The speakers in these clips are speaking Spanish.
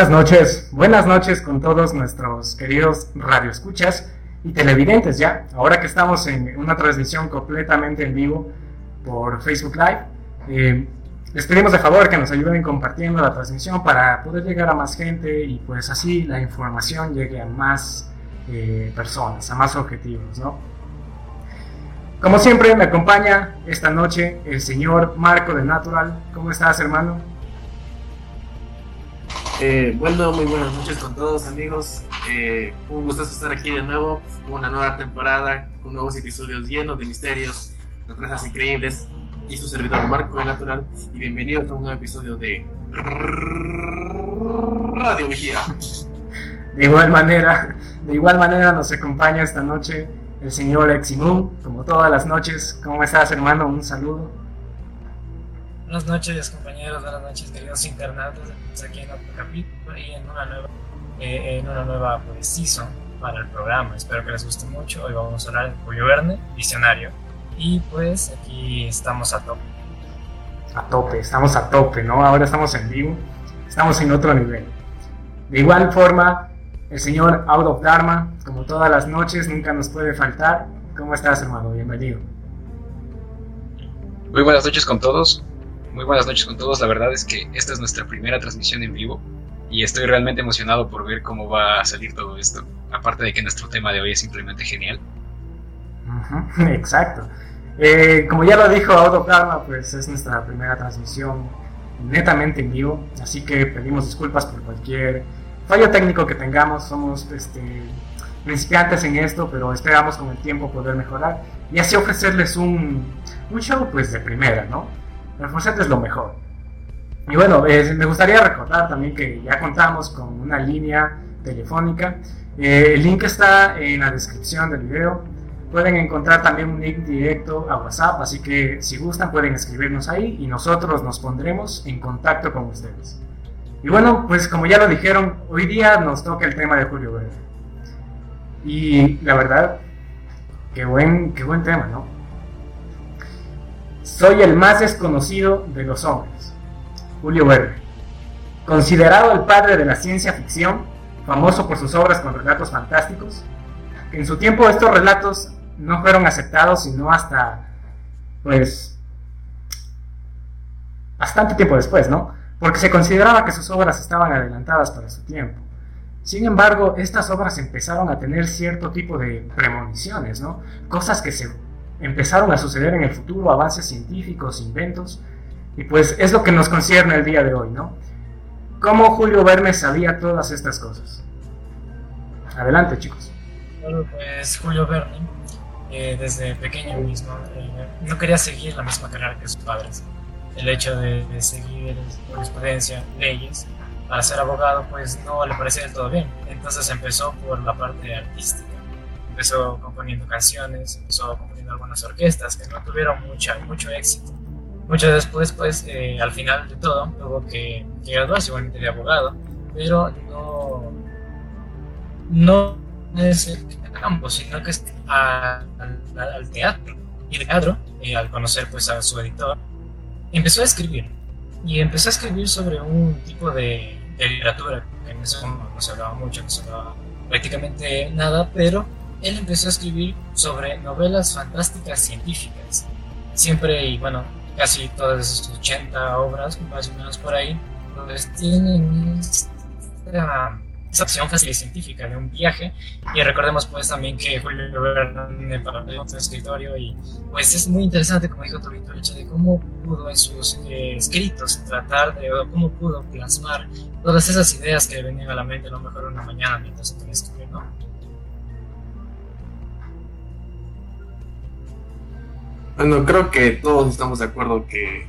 Buenas noches, buenas noches con todos nuestros queridos radioescuchas y televidentes ya. Ahora que estamos en una transmisión completamente en vivo por Facebook Live, eh, les pedimos de favor que nos ayuden compartiendo la transmisión para poder llegar a más gente y pues así la información llegue a más eh, personas, a más objetivos, ¿no? Como siempre me acompaña esta noche el señor Marco de Natural. ¿Cómo estás, hermano? Eh, bueno, muy buenas noches con todos amigos. Eh, un gusto estar aquí de nuevo, una nueva temporada, con nuevos episodios llenos de misterios, sorpresas increíbles. Y su servidor Marco de Natural. Y bienvenidos a un nuevo episodio de Radio Vigía. De igual manera, de igual manera nos acompaña esta noche el señor Eximu, como todas las noches. ¿Cómo estás, hermano? Un saludo. Buenas noches, compañeros, buenas noches, queridos internautas. aquí en otro capítulo y en una nueva, eh, en una nueva pues, season para el programa. Espero que les guste mucho. Hoy vamos a hablar de Julio Verne, visionario. Y pues aquí estamos a tope. A tope, estamos a tope, ¿no? Ahora estamos en vivo, estamos en otro nivel. De igual forma, el señor Out of Dharma, como todas las noches, nunca nos puede faltar. ¿Cómo estás, hermano? Bienvenido. Muy buenas noches con todos. Muy buenas noches con todos. La verdad es que esta es nuestra primera transmisión en vivo y estoy realmente emocionado por ver cómo va a salir todo esto. Aparte de que nuestro tema de hoy es simplemente genial. Exacto. Eh, como ya lo dijo Auto Karma, pues es nuestra primera transmisión netamente en vivo, así que pedimos disculpas por cualquier fallo técnico que tengamos. Somos este, principiantes en esto, pero esperamos con el tiempo poder mejorar y así ofrecerles un, un show pues de primera, ¿no? El es lo mejor. Y bueno, eh, me gustaría recordar también que ya contamos con una línea telefónica. Eh, el link está en la descripción del video. Pueden encontrar también un link directo a WhatsApp, así que si gustan pueden escribirnos ahí y nosotros nos pondremos en contacto con ustedes. Y bueno, pues como ya lo dijeron, hoy día nos toca el tema de Julio Verne. Y la verdad, qué buen, qué buen tema, ¿no? Soy el más desconocido de los hombres. Julio Verne. Considerado el padre de la ciencia ficción, famoso por sus obras con relatos fantásticos, en su tiempo estos relatos no fueron aceptados sino hasta, pues, bastante tiempo después, ¿no? Porque se consideraba que sus obras estaban adelantadas para su tiempo. Sin embargo, estas obras empezaron a tener cierto tipo de premoniciones, ¿no? Cosas que se empezaron a suceder en el futuro, avances científicos, inventos, y pues es lo que nos concierne el día de hoy, ¿no? ¿Cómo Julio Verne sabía todas estas cosas? Adelante, chicos. Bueno, pues Julio Verne, eh, desde pequeño mismo, eh, no quería seguir la misma carrera que sus padres. El hecho de, de seguir jurisprudencia, leyes, para ser abogado, pues no le parecía del todo bien. Entonces empezó por la parte artística. Empezó componiendo canciones, empezó algunas orquestas que no tuvieron mucha, mucho éxito. Mucho después, pues, eh, al final de todo, tuvo que, graduarse igualmente de abogado, pero no, no es el campo, sino que es al, teatro. Y de teatro, eh, al conocer pues a su editor, empezó a escribir. Y empezó a escribir sobre un tipo de, de literatura que en ese momento no se hablaba mucho, no se hablaba prácticamente nada, pero él empezó a escribir sobre novelas fantásticas científicas. Siempre, y bueno, casi todas sus 80 obras, más o menos por ahí, pues tienen esta, esta fácil y científica de un viaje. Y recordemos pues también que Julio Verne para su escritorio y pues es muy interesante, como dijo Torito, el hecho de cómo pudo en sus eh, escritos tratar de, o cómo pudo plasmar todas esas ideas que le venían a la mente a lo mejor una mañana mientras se tenía que escribir, ¿no? Bueno, creo que todos estamos de acuerdo que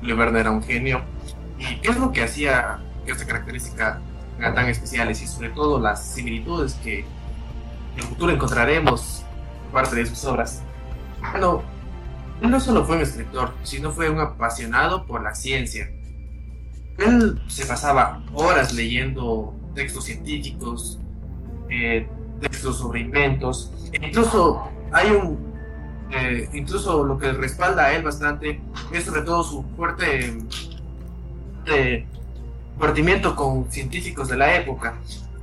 Le Verne era un genio. ¿Y qué es lo que hacía que esta característica tan especiales y sobre todo las similitudes que en el futuro encontraremos parte de sus obras? Bueno, él no solo fue un escritor, sino fue un apasionado por la ciencia. Él se pasaba horas leyendo textos científicos, eh, textos sobre inventos, e incluso hay un incluso lo que respalda a él bastante es sobre todo su fuerte compartimiento con científicos de la época.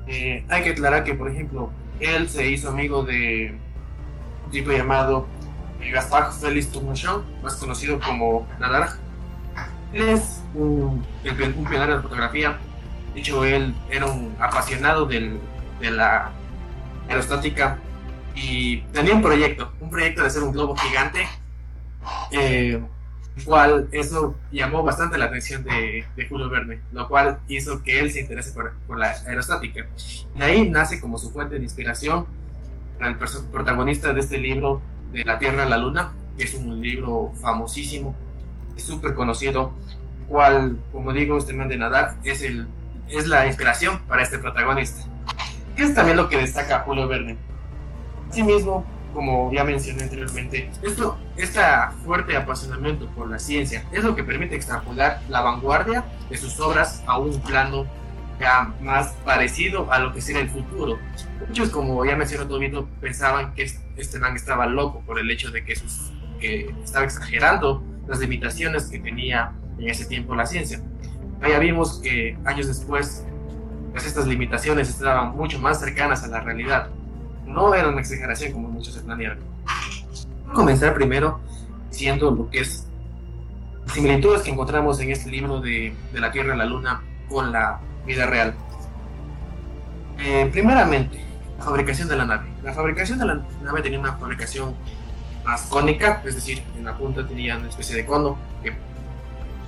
Eh, hay que aclarar que, por ejemplo, él se hizo amigo de un tipo llamado eh, Gaspar Félix Tourmechon, más conocido como Nadar. Él es un, pionero de fotografía. De hecho, él era un apasionado de la aerostática y tenía un proyecto, un proyecto de hacer un globo gigante. Eh, cual eso llamó bastante la atención de, Julio Verne, lo cual hizo que él se interese por, la aerostática. De ahí nace como su fuente de inspiración el protagonista de este libro, De la Tierra a la Luna, que es un libro famosísimo, súper conocido, cual, como digo, este man de nadar es, el, es la inspiración para este protagonista. Es también lo que destaca Julio Verne. Asimismo, como ya mencioné anteriormente, esto, este fuerte apasionamiento por la ciencia es lo que permite extrapolar la vanguardia de sus obras a un plano ya más parecido a lo que sería el futuro. Muchos, como ya mencionó Tobito, pensaban que este man estaba loco por el hecho de que, sus, que estaba exagerando las limitaciones que tenía en ese tiempo la ciencia. Ya vimos que años después, pues estas limitaciones estaban mucho más cercanas a la realidad no era una exageración como muchos se planearon. Voy a comenzar primero diciendo lo que es similitudes que encontramos en este libro de, de la Tierra a la Luna con la vida real. Eh, primeramente, la fabricación de la nave. La fabricación de la nave tenía una fabricación más cónica, es decir, en la punta tenía una especie de cono. Que,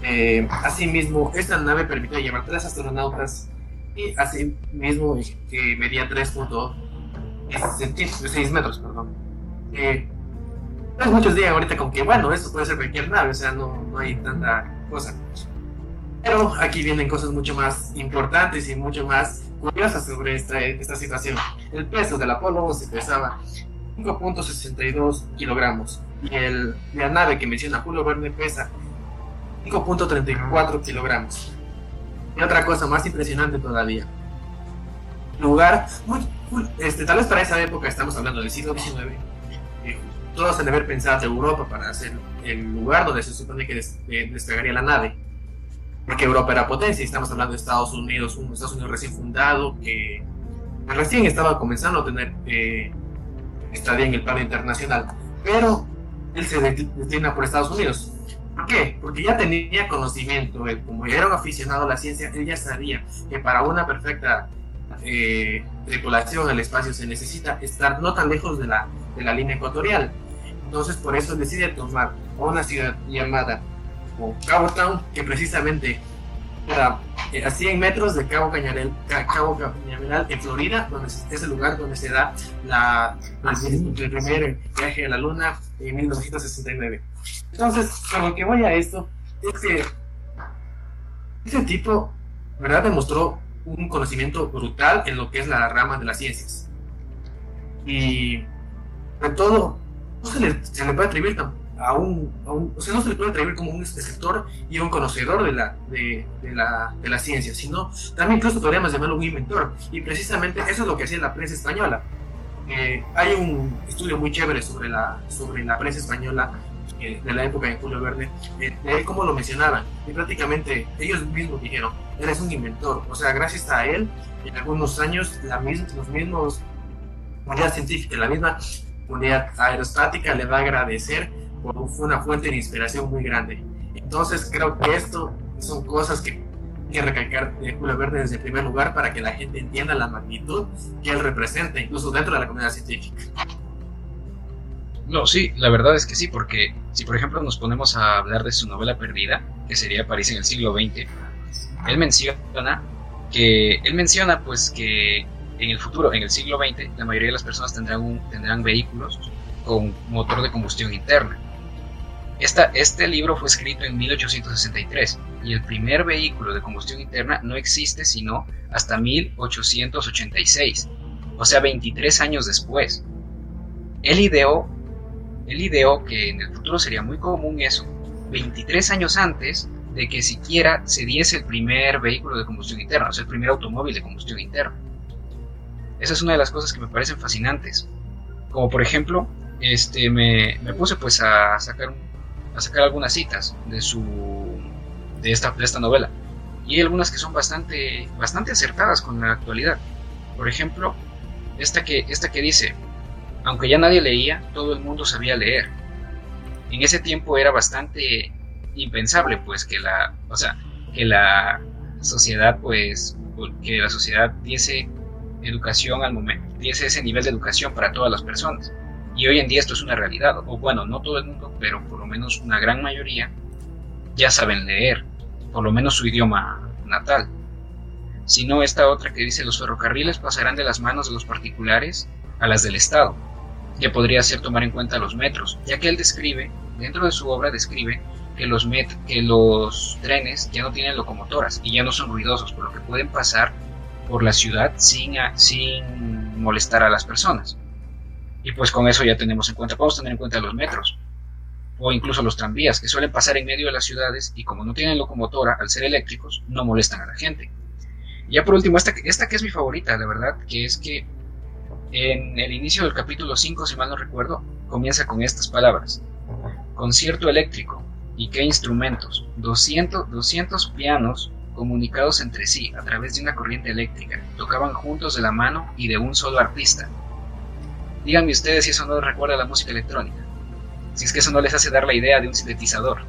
eh, asimismo, esta nave permitía llevar tres astronautas y asimismo que medía 3.2 6 metros, perdón. Eh, pues muchos días ahorita como que, bueno, eso puede ser cualquier nave, o sea, no, no hay tanta cosa. Pero aquí vienen cosas mucho más importantes y mucho más curiosas sobre esta, esta situación. El peso del Apolo 11 pesaba 5.62 kilogramos y el, la nave que menciona Julio Verne pesa 5.34 kilogramos. Y otra cosa más impresionante todavía. Lugar muy este, tal vez para esa época, estamos hablando del siglo XIX, eh, todos han de haber pensado de Europa para hacer el lugar donde se supone que eh, despegaría la nave. Porque Europa era potencia, estamos hablando de Estados Unidos, un Estados Unidos recién fundado, que recién estaba comenzando a tener eh, estadía en el plano internacional. Pero él se destina por Estados Unidos. ¿Por qué? Porque ya tenía conocimiento, él, como ya era un aficionado a la ciencia, él ya sabía que para una perfecta eh, tripulación al espacio se necesita estar no tan lejos de la, de la línea ecuatorial. Entonces por eso decide tomar una ciudad llamada Cabo Town, que precisamente era eh, a 100 metros de Cabo Cañaveral, Cabo Cañaveral en Florida, donde es el lugar donde se da la, el, primer viaje a la Luna en 1969. Entonces, con lo que voy a esto, es que ese tipo, ¿verdad? Demostró un conocimiento brutal en lo que es la rama de las ciencias. Y de todo, no se le, se le puede atribuir a un, o sea, no se le puede atribuir como un escritor y un conocedor de la, de, de, la, de la ciencia, sino también incluso podríamos llamarlo un inventor. Y precisamente eso es lo que hacía la prensa española. Eh, hay un estudio muy chévere sobre la, sobre la prensa española eh, de la época de Julio Verne, eh, de cómo lo mencionaban. Y prácticamente ellos mismos dijeron, él es un inventor. O sea, gracias a él, en algunos años, la los mismos unidad científica, la misma unidad aerostática le va a agradecer por fue una fuente de inspiración muy grande. Entonces creo que esto son cosas que que recalcar de Julio Verne desde el primer lugar para que la gente entienda la magnitud que él representa, incluso dentro de la comunidad científica. No, sí, la verdad es que sí, porque si por ejemplo nos ponemos a hablar de su novela perdida, que sería París en el siglo XX, él menciona que él menciona pues que en el futuro, en el siglo XX, la mayoría de las personas tendrán, tendrán vehículos con motor de combustión interna. Esta, este libro fue escrito en 1863 y el primer vehículo de combustión interna no existe sino hasta 1886, o sea 23 años después. Él ideó él ideó que en el futuro sería muy común eso, 23 años antes de que siquiera se diese el primer vehículo de combustión interna, o sea, el primer automóvil de combustión interna. Esa es una de las cosas que me parecen fascinantes. Como por ejemplo, este, me, puse pues a sacar, a sacar algunas citas de, su, de, esta, de esta novela. y hay algunas que son bastante, bastante acertadas con la actualidad. Por ejemplo, esta que, esta que dice, aunque ya nadie leía, todo el mundo sabía leer. En ese tiempo era bastante impensable, pues, que la, o sea, que la sociedad, pues, que la sociedad diese educación al momento, diese ese nivel de educación para todas las personas. Y hoy en día esto es una realidad, o bueno, no todo el mundo, pero por lo menos una gran mayoría ya saben leer, por lo menos su idioma natal. Si no, esta otra que dice los ferrocarriles pasarán de las manos de los particulares a las del Estado, que podría ser tomar en cuenta los metros, ya que él describe, dentro de su obra describe que los, met que los trenes ya no tienen locomotoras y ya no son ruidosos, por lo que pueden pasar por la ciudad sin, sin molestar a las personas. Y pues con eso ya tenemos en cuenta, podemos tener en cuenta los metros o incluso los tranvías que suelen pasar en medio de las ciudades y como no tienen locomotora al ser eléctricos no molestan a la gente. Y ya por último, esta, esta que es mi favorita, la verdad, que es que en el inicio del capítulo 5, si mal no recuerdo, comienza con estas palabras. Concierto eléctrico. ¿Y qué instrumentos? 200, 200 pianos comunicados entre sí a través de una corriente eléctrica. Tocaban juntos de la mano y de un solo artista. Díganme ustedes si eso no les recuerda a la música electrónica. Si es que eso no les hace dar la idea de un sintetizador.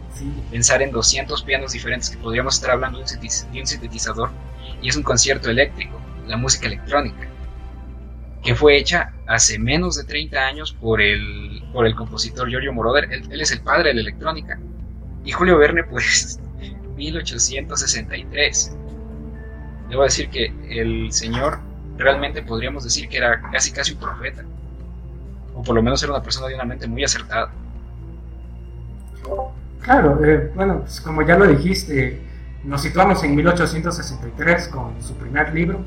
Pensar en 200 pianos diferentes que podríamos estar hablando de un sintetizador y es un concierto eléctrico, la música electrónica, que fue hecha hace menos de 30 años por el, por el compositor Giorgio Moroder. Él, es el padre de la electrónica. Y Julio Verne, pues, 1863. Debo decir que el señor realmente podríamos decir que era casi casi un profeta o por lo menos era una persona de una mente muy acertada. Claro, eh, bueno, pues como ya lo dijiste, nos situamos en 1863 con su primer libro,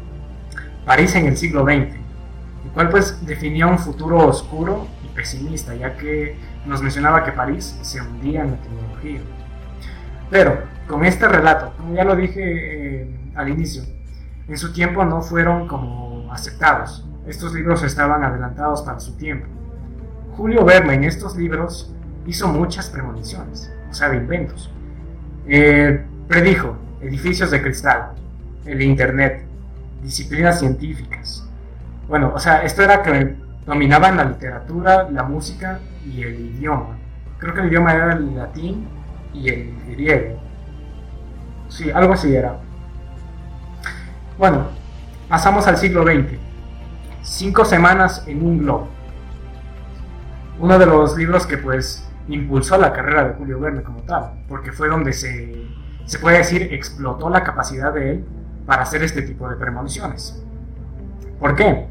París en el siglo XX, el cual pues definía un futuro oscuro y pesimista, ya que nos mencionaba que París se hundía en la tecnología. Pero con este relato, como ya lo dije eh, al inicio, en su tiempo no fueron como aceptados. Estos libros estaban adelantados para su tiempo. Julio Verne en estos libros hizo muchas premoniciones, o sea, de inventos. Eh, predijo edificios de cristal, el Internet, disciplinas científicas. Bueno, o sea, esto era que dominaban la literatura, la música y el idioma. Creo que el idioma era el latín y el griego. Sí, algo así era. Bueno, pasamos al siglo XX. Cinco semanas en un globo uno de los libros que pues impulsó la carrera de Julio Verne como tal, porque fue donde se, se puede decir explotó la capacidad de él para hacer este tipo de premoniciones. ¿Por qué?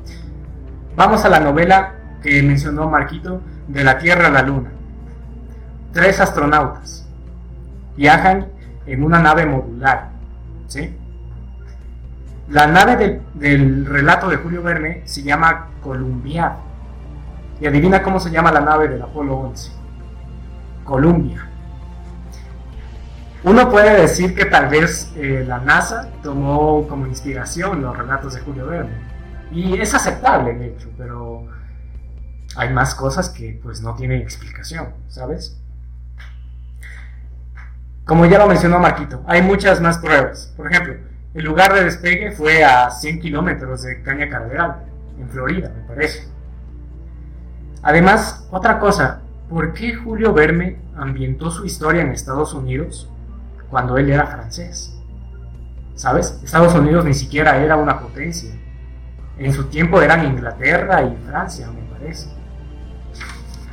Vamos a la novela que mencionó Marquito, de la Tierra a la Luna. Tres astronautas viajan en una nave modular. ¿sí? La nave del relato de Julio Verne se llama Columbia y adivina cómo se llama la nave del Apolo 11. Columbia. Uno puede decir que tal vez eh, la NASA tomó como inspiración los relatos de Julio Verne. Y es aceptable, de hecho, pero hay más cosas que pues no tienen explicación, ¿sabes? Como ya lo mencionó Marquito, hay muchas más pruebas. Por ejemplo, el lugar de despegue fue a 100 kilómetros de Caña en Florida, me parece. Además, otra cosa, ¿por qué Julio Verne ambientó su historia en Estados Unidos cuando él era francés? ¿Sabes? Estados Unidos ni siquiera era una potencia. En su tiempo eran Inglaterra y Francia, me parece.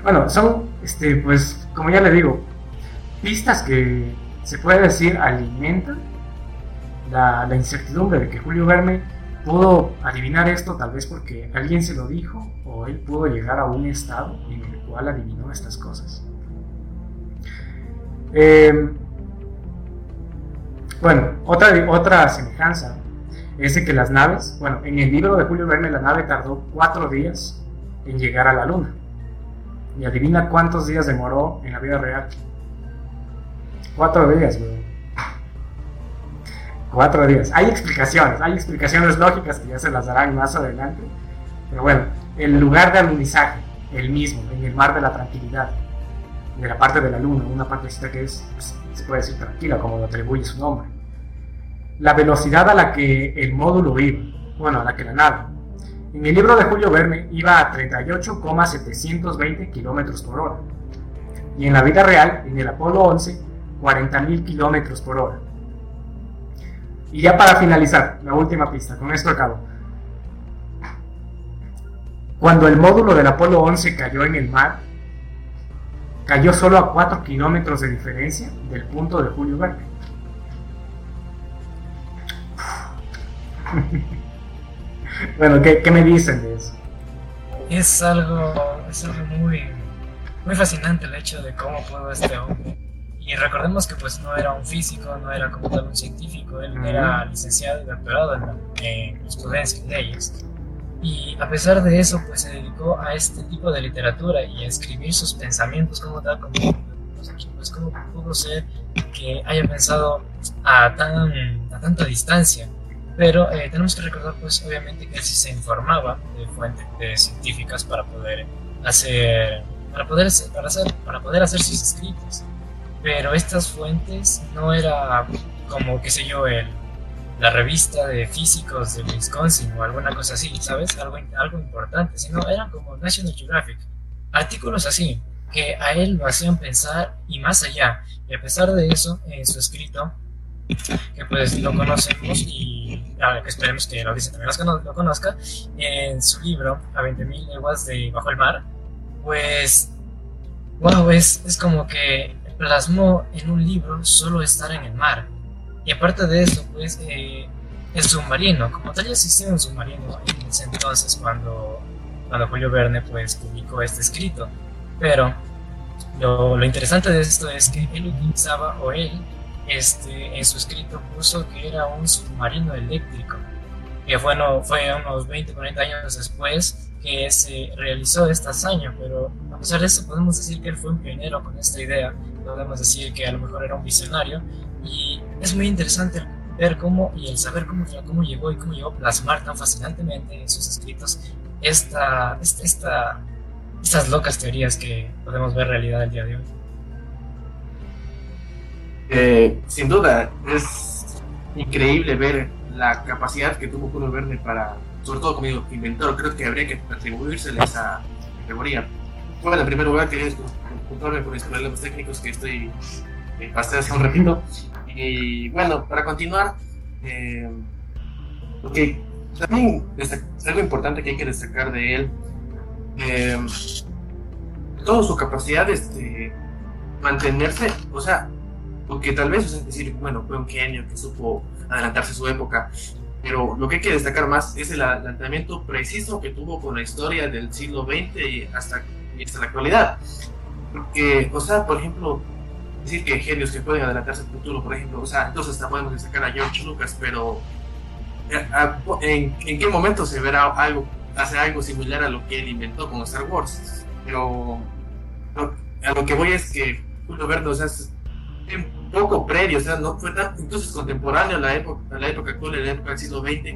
Bueno, son, este, pues, como ya le digo, pistas que se puede decir alimentan la, incertidumbre de que Julio Verne pudo adivinar esto tal vez porque alguien se lo dijo o él pudo llegar a un estado en el cual adivinó estas cosas. Em, bueno, otra, otra semejanza es de que las naves, bueno, en el libro de Julio Verne la nave tardó cuatro días en llegar a la luna. Y adivina cuántos días demoró en la vida real. Cuatro días, güey. Cuatro días. Hay explicaciones, hay explicaciones lógicas que ya se las darán más adelante. Pero bueno, el lugar de alunizaje, el mismo, en el mar de la tranquilidad, de la parte de la luna, una partecita que es, pues, se puede decir tranquila, como lo atribuye su nombre. La velocidad a la que el módulo iba, bueno, a la que la nave. En el libro de Julio Verne iba a 38,720 kilómetros por hora. Y en la vida real, en el Apolo 11, 40.000 kilómetros por hora. Y ya para finalizar, la última pista, con esto acabo. Cuando el módulo del Apolo 11 cayó en el mar, cayó solo a 4 kilómetros de diferencia del punto de Julio Verne. bueno, ¿qué, me dicen de eso? Es algo, es algo muy, muy fascinante el hecho de cómo pudo este hombre. Y recordemos que pues no era un físico, no era como tal un científico, él era licenciado y doctorado en, en jurisprudencia y leyes. Y a pesar de eso, pues se dedicó a este tipo de literatura y a escribir sus pensamientos como tal, como pues cómo pudo ser que haya pensado a, tan, a tanta distancia pero eh, tenemos que recordar, pues, obviamente que él sí se informaba de fuentes científicas para poder hacer, para poder, para hacer, para poder hacer sus escritos. Pero estas fuentes no era como, qué sé yo, el, la revista de físicos de Wisconsin o alguna cosa así, ¿sabes? Algo, algo importante, sino eran como National Geographic. Artículos así, que a él lo hacían pensar y más allá. Y a pesar de eso, en su escrito, que pues lo conocemos y que esperemos que lo dice también lo conozca, en su libro A 20.000 leguas de bajo el mar, pues, wow, es, es como que plasmó en un libro solo estar en el mar. Y aparte de eso, pues, eh, el submarino, como tal ya existía un submarino en ese entonces cuando, cuando Julio Verne pues publicó este escrito. Pero lo, lo interesante de esto es que él utilizaba, o él este, en su escrito puso que era un submarino eléctrico, que fue, fue unos 20, 40 años después que se realizó esta hazaña, pero a pesar de eso podemos decir que él fue un pionero con esta idea, podemos decir que a lo mejor era un visionario, y es muy interesante ver cómo y el saber cómo, cómo llegó y cómo llegó a plasmar tan fascinantemente en sus escritos esta, esta, estas locas teorías que podemos ver realidad el día de hoy. Sin duda, es increíble ver la capacidad que tuvo Julio Verne para, sobre todo como inventor, creo que habría que atribuírsele esa categoría. Bueno, en primer lugar quería disculparme por los problemas técnicos que estoy eh, hace un ratito. Y bueno, para continuar, eh, porque también es algo importante que hay que destacar de él, eh, toda su capacidad de este, mantenerse, o sea, porque tal vez, es decir, bueno, fue un genio que supo adelantarse a su época, pero lo que hay que destacar más es el adelantamiento preciso que tuvo con la historia del siglo XX y hasta, hasta la actualidad. Porque, o sea, por ejemplo, decir que genios que pueden adelantarse al futuro, por ejemplo, o sea, entonces hasta podemos destacar a George Lucas, pero eh, ¿en, en qué momento se verá algo, hacer algo similar a lo que él inventó con Star Wars? Pero a lo que voy es que Julio Verne, o sea, un poco previo, o sea, no fue tan, entonces contemporáneo a la época, a la época actual, a la época del siglo XX,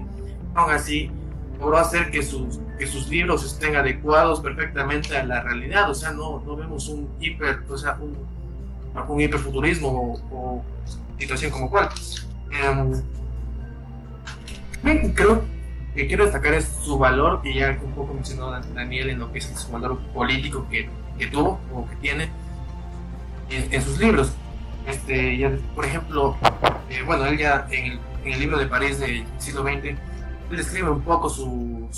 aún así logró hacer que sus, que sus libros estén adecuados perfectamente a la realidad, o sea, no, no vemos un hiper, o sea, un, un hiperfuturismo o, situación como cual. Eh, creo que quiero destacar es su valor, que ya un poco mencionó Daniel en lo que es su valor político que, que tuvo o que tiene en sus libros. Este, ya, por ejemplo, eh, bueno, él ya en el, libro de París del siglo XX, describe un poco su,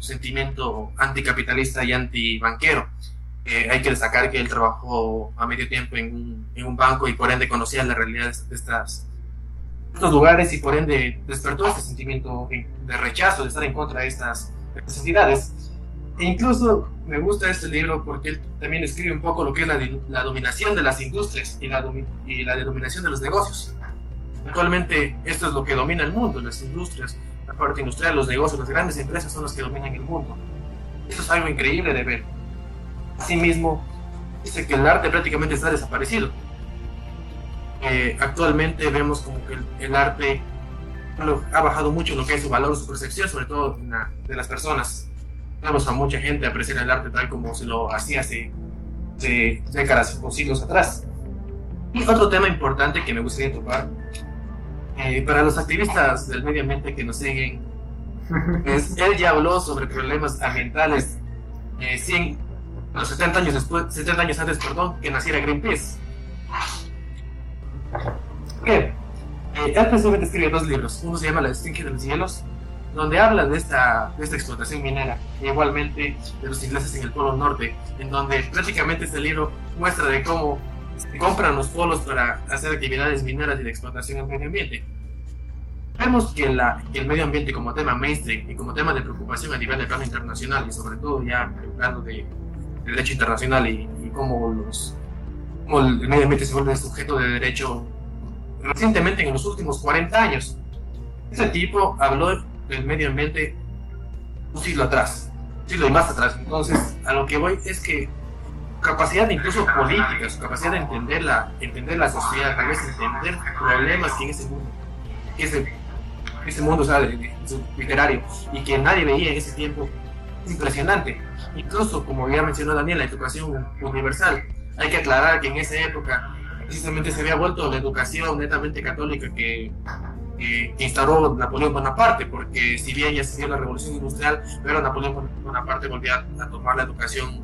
sentimiento anticapitalista y antibanquero. Eh, hay que destacar que él trabajó a medio tiempo en un, banco y por ende conocía la realidad de, estas, estos lugares y por ende despertó este sentimiento de rechazo, de estar en contra de estas, de estas entidades. E incluso me gusta este libro porque él también escribe un poco lo que es la, dominación de las industrias y la, y la dominación de los negocios. Actualmente esto es lo que domina el mundo, las industrias, la parte industrial, los negocios, las grandes empresas son las que dominan el mundo. Esto es algo increíble de ver. Asimismo, dice que el arte prácticamente está desaparecido. Eh, actualmente vemos como que el, arte ha bajado mucho lo que es su valor, su percepción, sobre todo de las personas a mucha gente apreciar el arte tal como se lo hacía hace, décadas o siglos atrás. Y otro tema importante que me gustaría tocar Eh, para los activistas del medio ambiente que nos siguen, pues, él ya habló sobre problemas ambientales eh, 100, los 70 años, después, 70 años antes perdón, que naciera Greenpeace. Bien, eh, él precisamente escribe dos libros. Uno se llama La extinción de los cielos, donde habla de esta, de esta explotación minera, e igualmente de los ingleses en el Polo Norte, en donde prácticamente este libro muestra de cómo compran los polos para hacer actividades mineras y de explotación al medio ambiente. Vemos que, la, que el medio ambiente como tema mainstream y como tema de preocupación a nivel de plano internacional y sobre todo ya hablando de, de derecho internacional y, y cómo, los, cómo el medio ambiente se vuelve sujeto de derecho recientemente en los últimos 40 años. Ese tipo habló del medio ambiente un siglo atrás, un siglo y más atrás. Entonces, a lo que voy es que capacidad incluso política, su capacidad de entender la, entender la sociedad, tal vez entender problemas que en ese mundo, ese, ese mundo ¿sabe? literario y que nadie veía en ese tiempo, es impresionante. Incluso, como ya mencionó Daniel, la educación universal. Hay que aclarar que en esa época precisamente se había vuelto la educación netamente católica que, que, que instauró Napoleón Bonaparte, porque si bien ya se dio la revolución industrial, pero Napoleón Bonaparte volvía a tomar la educación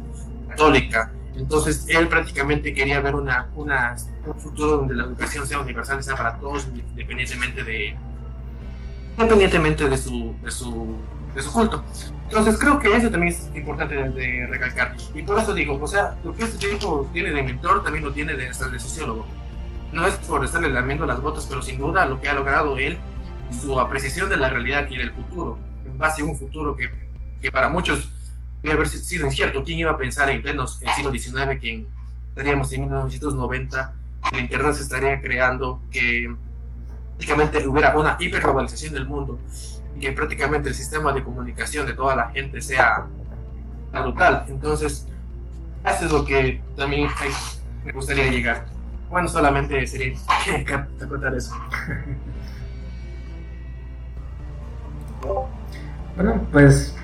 católica. Entonces él prácticamente quería ver una, una, un futuro donde la educación sea universal, sea para todos, independientemente de, independientemente de su, de su, de su culto. Entonces creo que eso también es importante de, de, recalcar. Y por eso digo, o sea, lo que este tipo tiene de mentor también lo tiene de, de sociólogo. No es por estarle lamiendo las botas, pero sin duda lo que ha logrado él, su apreciación de la realidad y del futuro, en base a un futuro que, que para muchos debe haber sido incierto. ¿Quién iba a pensar en plenos el siglo XIX que estaríamos en 1990, que el Internet se estaría creando, que prácticamente hubiera una hiperglobalización del mundo y que prácticamente el sistema de comunicación de toda la gente sea brutal. Entonces, eso es lo que también me gustaría llegar. Bueno, solamente sería contar eso. Bueno, pues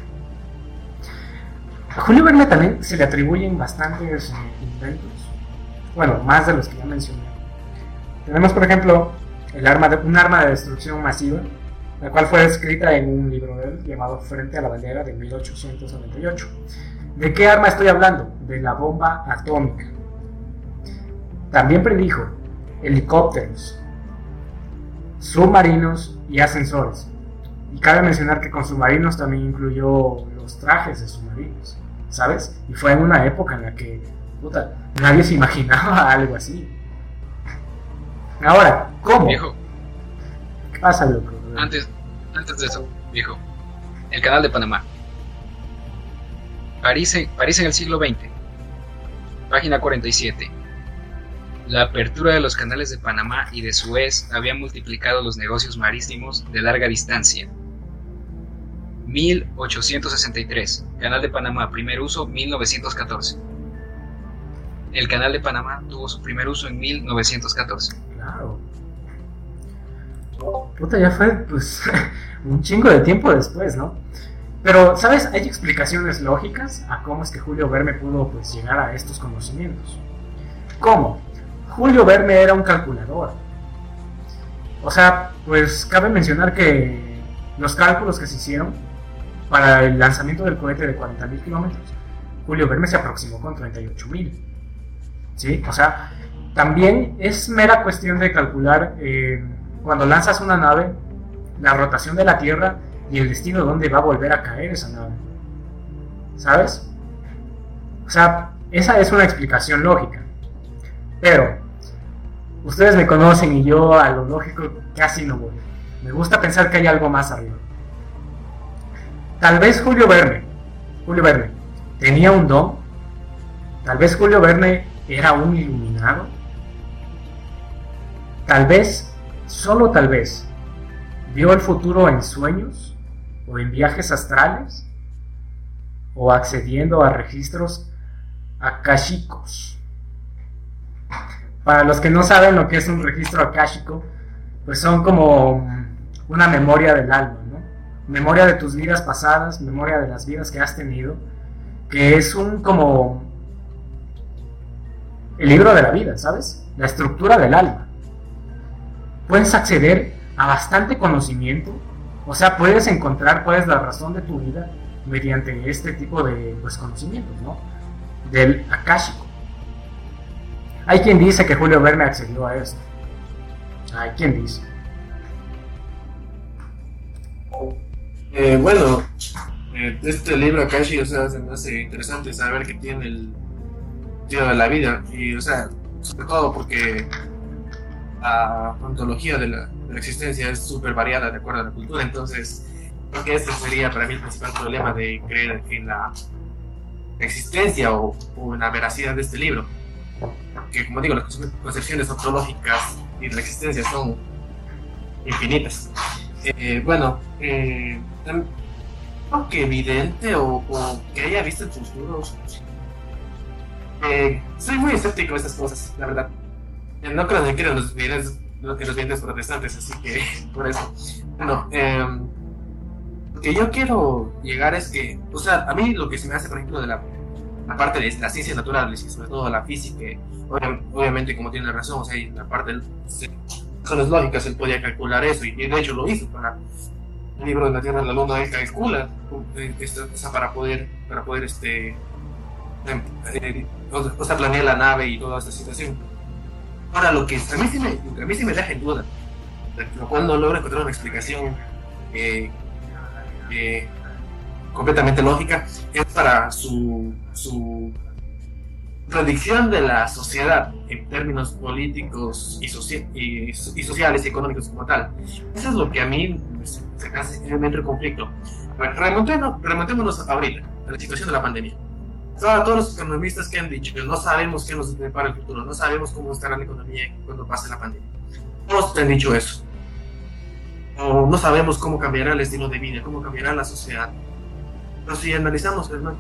a Julio Verne también se le atribuyen bastantes inventos. Bueno, más de los que ya mencioné. Tenemos, por ejemplo, el arma de, un arma de destrucción masiva, la cual fue escrita en un libro de él llamado Frente a la Bandera de 1898. ¿De qué arma estoy hablando? De la bomba atómica. También predijo helicópteros, submarinos y ascensores. Y cabe mencionar que con submarinos también incluyó los trajes de submarinos, ¿sabes? Y fue en una época en la que, puta, nadie se imaginaba algo así. Ahora, ¿cómo? Viejo. ¿Qué pasa, loco? Antes, antes de eso, viejo. El canal de Panamá. París en, París en el siglo XX. Página 47. La apertura de los canales de Panamá y de Suez había multiplicado los negocios marítimos de larga distancia. 1863. Canal de Panamá, primer uso 1914. El canal de Panamá tuvo su primer uso en 1914. Claro. Puta, ya fue pues un chingo de tiempo después, ¿no? Pero, ¿sabes? Hay explicaciones lógicas a cómo es que Julio Verne pudo pues llegar a estos conocimientos. ¿Cómo? Julio Verne era un calculador. O sea, pues cabe mencionar que los cálculos que se hicieron para el lanzamiento del cohete de 40.000 kilómetros, Julio Verne se aproximó con 38.000. ¿Sí? O sea, también es mera cuestión de calcular eh, cuando lanzas una nave, la rotación de la Tierra y el destino donde va a volver a caer esa nave. ¿Sabes? O sea, esa es una explicación lógica. Pero, ustedes me conocen y yo a lo lógico casi no voy. Me gusta pensar que hay algo más arriba. Tal vez Julio Verne, Julio Verne, tenía un don. Tal vez Julio Verne era un iluminado. Tal vez, solo tal vez, vio el futuro en sueños o en viajes astrales o accediendo a registros akashicos. Para los que no saben lo que es un registro akashico, pues son como una memoria del alma, ¿no? Memoria de tus vidas pasadas, memoria de las vidas que has tenido, que es un como el libro de la vida, ¿sabes? La estructura del alma. Puedes acceder a bastante conocimiento. O sea, puedes encontrar cuál es la razón de tu vida mediante este tipo de pues, conocimientos, ¿no? Del akáshico. Hay quien dice que Julio Verne accedió a esto. Hay quien dice. Eh, bueno, eh, este libro Akashi, o sea, se me hace interesante saber que tiene el sentido de la vida. Y, o sea, sobre todo porque la ontología de la, de la existencia es súper variada de acuerdo a la cultura. Entonces, creo que ese sería para mí el principal problema de creer en la existencia o, o en la veracidad de este libro. Que, como digo, las concepciones ontológicas y la existencia son infinitas. Eh, bueno, eh, que evidente o, o, que haya visto el futuro. Eh, soy muy escéptico de estas cosas, la verdad. Eh, no creo que los bienes, los bienes protestantes, así que por eso. Bueno, eh, lo que yo quiero llegar es que, o sea, a mí lo que se me hace, por ejemplo, de la, la parte de las ciencias naturales y sobre todo la física, obviamente, como tiene razón, o sea, la parte de razones lógicas, él podía calcular eso y, de hecho lo hizo para el libro de la Tierra de la Luna, él calcula esta, para poder, para poder este, eh, o sea, planear la nave y toda esta situación. Ahora, lo que a mí sí me, a mí sí me deja en duda, lo cual no logro encontrar una explicación eh, eh, completamente lógica, es para su, su predicción de la sociedad en términos políticos y, socia y, y, sociales y económicos como tal. Eso es lo que a mí se me hace en conflicto. Bueno, remontémonos, ahorita, a la situación de la pandemia. Todos, todos los economistas que han dicho que no sabemos qué nos depara el futuro, no sabemos cómo estará la economía cuando pase la pandemia. Todos te han dicho eso. O no sabemos cómo cambiará el estilo de vida, cómo cambiará la sociedad. Pero si analizamos, el man,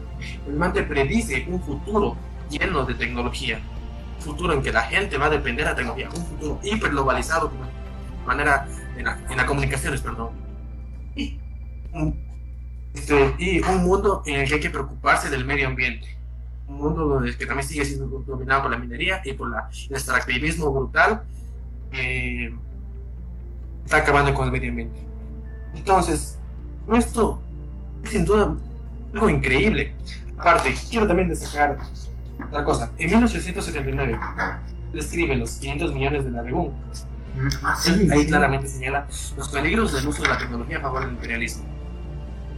el man te predice un futuro lleno de tecnología, un futuro en que la gente va a depender de la tecnología, un futuro hiperglobalizado de manera en, la, las comunicaciones, perdón. Y un, este, y un mundo en el que hay que preocuparse del medio ambiente. Un mundo donde, que también sigue siendo dominado por la minería y por la, el extractivismo brutal que está acabando con el medio ambiente. Entonces, esto es sin duda algo increíble. Aparte, quiero también destacar otra cosa. En 1879 describe los 500 millones de Naregún. Ah, sí, Ahí sí. claramente señala los peligros del uso de la tecnología a favor del imperialismo.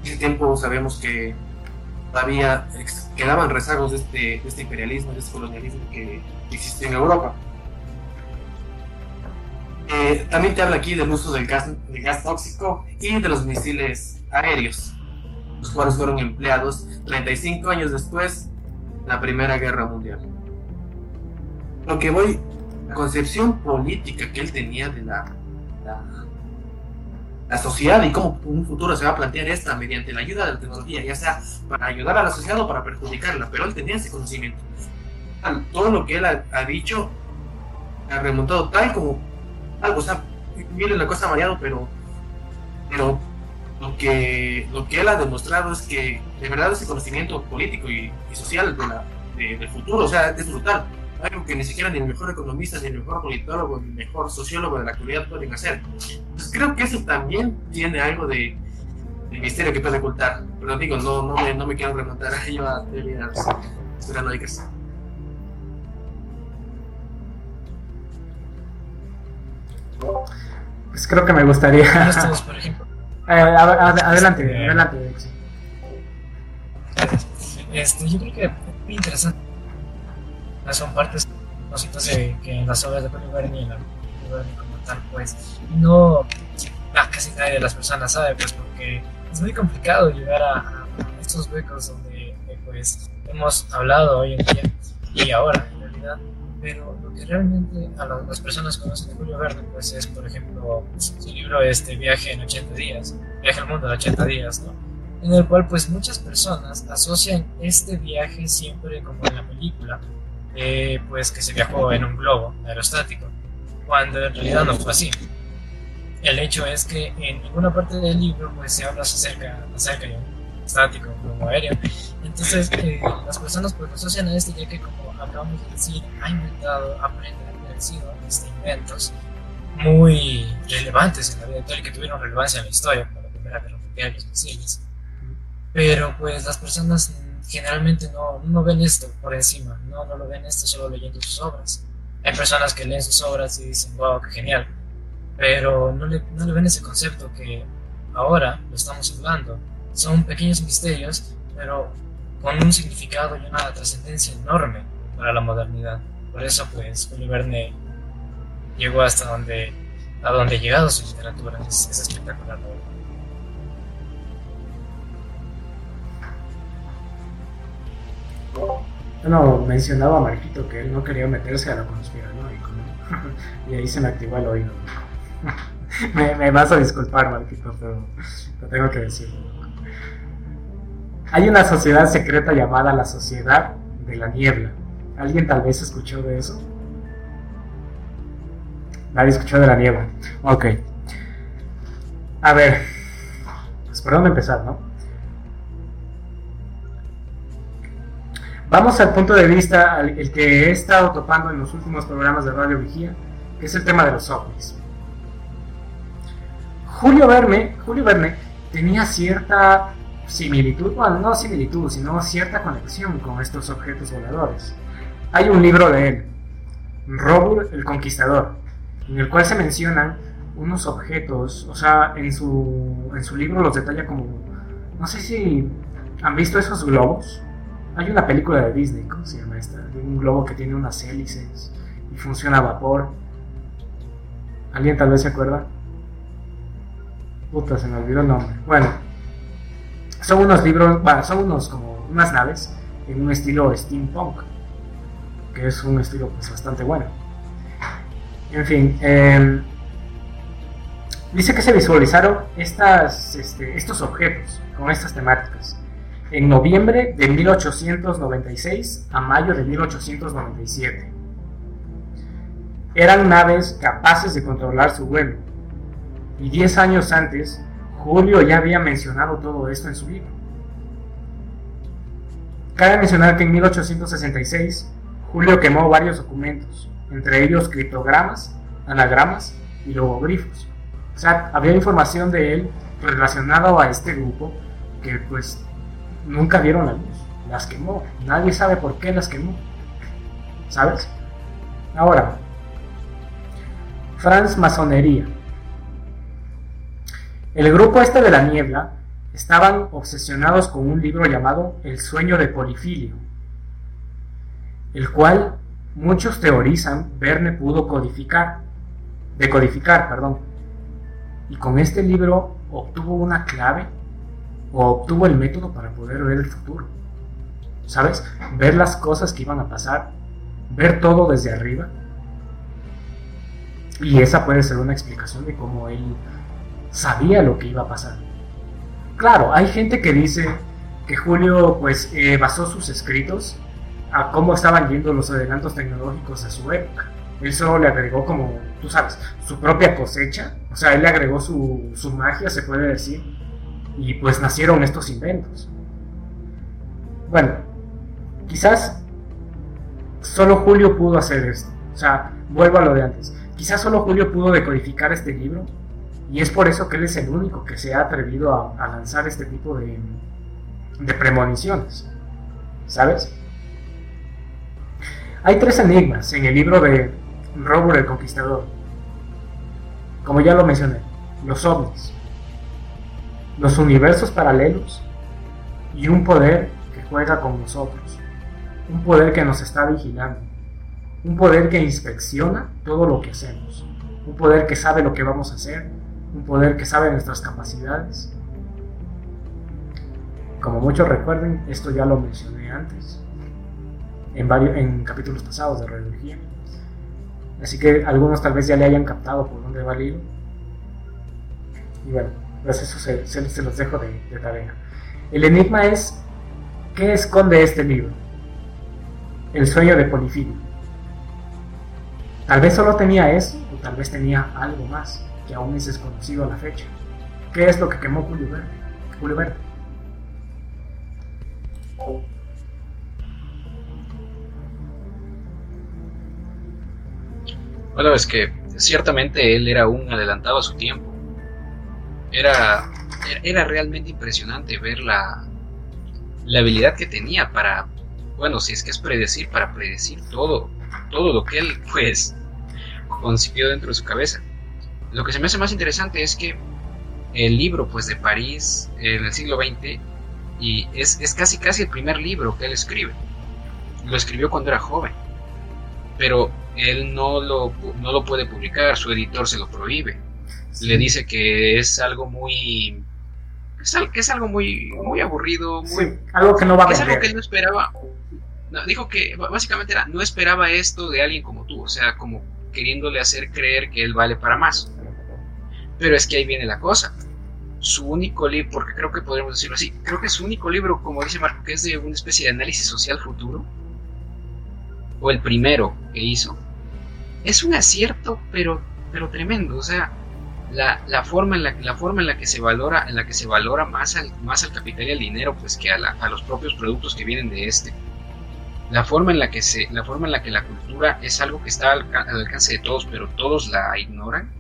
En ese tiempo sabemos que todavía quedaban rezagos de este, de este imperialismo, de este colonialismo que existía en Europa. Eh, también te habla aquí del uso del gas, del gas tóxico y de los misiles aéreos, los cuales fueron empleados 35 años después de la Primera Guerra Mundial. Lo que voy, la concepción política que él tenía de la, la, la sociedad y cómo un futuro se va a plantear esta mediante la ayuda de la tecnología, ya sea para ayudar a la sociedad o para perjudicarla, pero él tenía ese conocimiento. Todo lo que él ha, ha dicho ha remontado tal como algo, o sea, miren la cosa variado, pero, pero lo que, lo que él ha demostrado es que de verdad ese conocimiento político y, y social de la, de, del futuro, o sea, es brutal. Algo que ni siquiera ni el mejor economista, ni el mejor politólogo, ni el mejor sociólogo de la actualidad pueden hacer. Pues creo que eso también tiene algo de, de misterio que puede ocultar. Pero digo, no, no, me, no me quiero remontar a ello a teorías conspiranoicas. Pues creo que me gustaría. Estos, por ejemplo, ad- ad- adelante, adelante. sí. este, yo creo que es muy interesante. Son partes, cositas de, que en las obras de Verne y en la Verne como tal, pues no ah, casi nadie de las personas sabe, pues porque es muy complicado llegar a, a estos huecos donde eh, pues hemos hablado hoy en día y ahora en realidad. Pero lo que realmente a la- las personas conocen de Julio Verne, pues es, por ejemplo, su libro este Viaje en 80 días, Viaje al mundo en 80 días, ¿no? en el cual pues muchas personas asocian este viaje siempre como en la película, eh, pues que se viajó en un globo aerostático, cuando en realidad no fue así. El hecho es que en ninguna parte del libro pues se habla acerca, acerca de un estático, un globo aéreo. Entonces eh, las personas pues asocian a este que como acabamos de decir, ha inventado, ha aprendido este, inventos muy relevantes en la vida actual y que tuvieron relevancia en la historia, como la Primera Guerra Mundial los misiles. Pero pues las personas generalmente no, no ven esto por encima, no, no lo ven esto solo leyendo sus obras. Hay personas que leen sus obras y dicen, wow, qué genial, pero no le, no le ven ese concepto que ahora lo estamos hablando. Son pequeños misterios, pero con un significado y una trascendencia enorme para la modernidad. Por eso, pues, Julio Verne llegó hasta donde, a donde llegado su literatura. Es, es espectacular. Bueno, mencionaba Marquito que él no quería meterse a la conspiranoico, ¿no? y ahí se me activó el oído. me, vas a disculpar, Marquito, pero lo tengo que decir. Hay una sociedad secreta llamada la Sociedad de la Niebla. ¿Alguien tal vez escuchó de eso? Nadie escuchó de la niebla. Ok. A ver. Pues por dónde empezar, ¿no? Vamos al punto de vista el que he estado topando en los últimos programas de Radio Vigía, que es el tema de los ovnis. Julio Verne, Julio Verne tenía cierta similitud, bueno, no similitud, sino cierta conexión con estos objetos voladores. Hay un libro de él, Robur el Conquistador, en el cual se mencionan unos objetos, o sea, en su, en su libro los detalla como, no sé si han visto esos globos. Hay una película de Disney, ¿cómo se llama esta? De un globo que tiene unas hélices y funciona a vapor. ¿Alguien tal vez se acuerda? Puta, se me olvidó el nombre. Bueno, son unos libros, son unos como unas naves en un estilo steampunk, es un estilo pues bastante bueno. En fin, eh, dice que se visualizaron estas, este, estos objetos con estas temáticas en noviembre de 1896 a mayo de 1897. Eran naves capaces de controlar su vuelo. Y 10 años antes, Julio ya había mencionado todo esto en su libro. Cabe mencionar que en 1866 Julio quemó varios documentos, entre ellos criptogramas, anagramas y logogrifos. O sea, había información de él relacionada a este grupo que pues nunca vieron la luz, las quemó. Nadie sabe por qué las quemó. ¿Sabes? Ahora, Franz Masonería. El grupo este de la niebla estaban obsesionados con un libro llamado El sueño de Polifilio, el cual muchos teorizan Verne pudo codificar, decodificar, perdón. Y con este libro obtuvo una clave o obtuvo el método para poder ver el futuro. ¿Sabes? Ver las cosas que iban a pasar, ver todo desde arriba. Y esa puede ser una explicación de cómo él sabía lo que iba a pasar. Claro, hay gente que dice que Julio pues eh, basó sus escritos a cómo estaban yendo los adelantos tecnológicos a su época. Él solo le agregó como, tú sabes, su propia cosecha, o sea, él le agregó su, su magia, se puede decir, y pues nacieron estos inventos. Bueno, quizás solo Julio pudo hacer esto. O sea, vuelvo a lo de antes. Quizás solo Julio pudo decodificar este libro y es por eso que él es el único que se ha atrevido a, lanzar este tipo de, de premoniciones. ¿Sabes? Hay tres enigmas en el libro de Robert el Conquistador. Como ya lo mencioné, los ovnis, los universos paralelos y un poder que juega con nosotros, un poder que nos está vigilando, un poder que inspecciona todo lo que hacemos, un poder que sabe lo que vamos a hacer, un poder que sabe nuestras capacidades. Como muchos recuerden, esto ya lo mencioné antes, en, varios, en capítulos pasados de Radiología. Así que algunos tal vez ya le hayan captado por dónde va el hilo. Y bueno, pues eso se, se, los dejo de, de, tarea. El enigma es, ¿qué esconde este libro? El sueño de Polifilio. Tal vez solo tenía eso, o tal vez tenía algo más, que aún es desconocido a la fecha. ¿Qué es lo que quemó Julio Verde? Julio Verde. Bueno, es que ciertamente él era un adelantado a su tiempo. Era, era realmente impresionante ver la, la habilidad que tenía para, bueno, si es que es predecir, para predecir todo, todo lo que él pues concibió dentro de su cabeza. Lo que se me hace más interesante es que el libro pues de París en el siglo XX y es, es casi casi el primer libro que él escribe. Lo escribió cuando era joven, pero él no lo, no lo puede publicar, su editor se lo prohíbe. Le dice que es algo muy es que es algo muy, muy aburrido, muy, algo que no va a Es algo que él no esperaba. dijo que básicamente era, no esperaba esto de alguien como tú, o sea, como queriéndole hacer creer que él vale para más. Pero es que ahí viene la cosa. Su único libro, porque creo que podríamos decirlo así, creo que su único libro, como dice Marco, que es de una especie de análisis social futuro, o el primero que hizo, es un acierto, pero, pero tremendo. O sea, la, la, forma en la, la forma en la que se valora, en la que se valora más al, más al capital y al dinero, pues que a, a los propios productos que vienen de este. La forma en la que se, la forma en la que la cultura es algo que está al, al alcance de todos, pero todos la ignoran.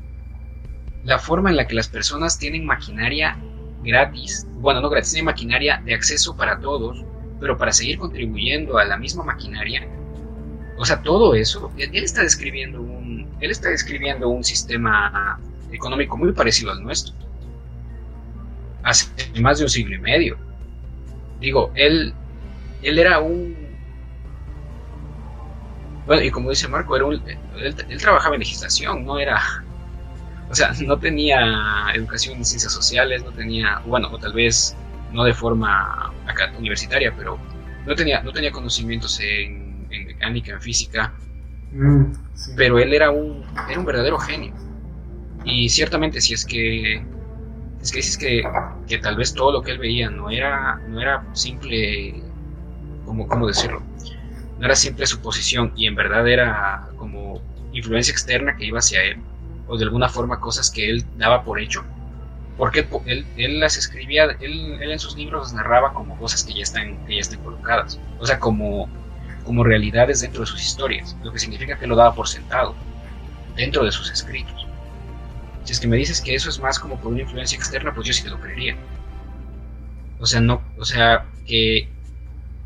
La forma en la que las personas tienen maquinaria gratis, bueno, no gratis, tienen maquinaria de acceso para todos, pero para seguir contribuyendo a la misma maquinaria, o sea, todo eso, él está describiendo un, él está describiendo un sistema económico muy parecido al nuestro. Hace más de un siglo y medio. Digo, él, él era un... Bueno, y como dice Marco, era un, él, trabajaba en legislación, no era... O sea, no tenía educación en ciencias sociales, no tenía, bueno, o tal vez no de forma universitaria, pero no tenía, no tenía conocimientos en en mecánica, en física, mm, pero él era un, era un verdadero genio. Y ciertamente si es que es que dices que, que, tal vez todo lo que él veía no era, no era simple, como, ¿cómo decirlo? No era simple suposición y en verdad era como influencia externa que iba hacia él, o de alguna forma cosas que él daba por hecho, porque él, él, las escribía, él, él, en sus libros las narraba como cosas que ya están, que ya están colocadas, o sea, como como realidades dentro de sus historias, lo que significa que lo daba por sentado dentro de sus escritos. Si es que me dices que eso es más como por una influencia externa, pues yo sí te lo creería. O sea, no, o sea, que